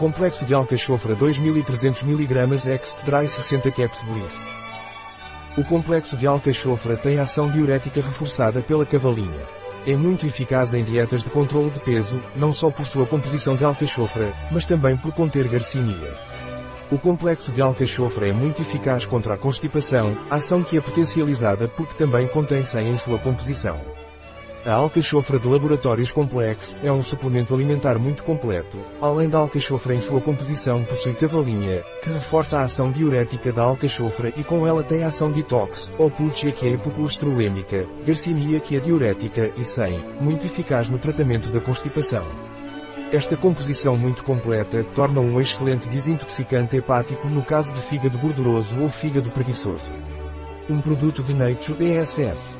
Complexo de alcachofra 2300 mg Extra Dry 60 Caps Bliss. O complexo de alcachofra tem ação diurética reforçada pela cavalinha. É muito eficaz em dietas de controle de peso, não só por sua composição de alcachofra, mas também por conter garcinia. O complexo de alcachofra é muito eficaz contra a constipação, ação que é potencializada porque também contém 100 em sua composição. A alcachofra de Laboratórios Complex é um suplemento alimentar muito completo. Além da alcachofra em sua composição possui cavalinha, que reforça a ação diurética da alcachofra e com ela tem ação detox, oputia que é hipocolesterolêmica, garcinia que é diurética e 100, muito eficaz no tratamento da constipação. Esta composição muito completa torna um excelente desintoxicante hepático no caso de fígado gorduroso ou fígado preguiçoso. Um produto de Nature ESS.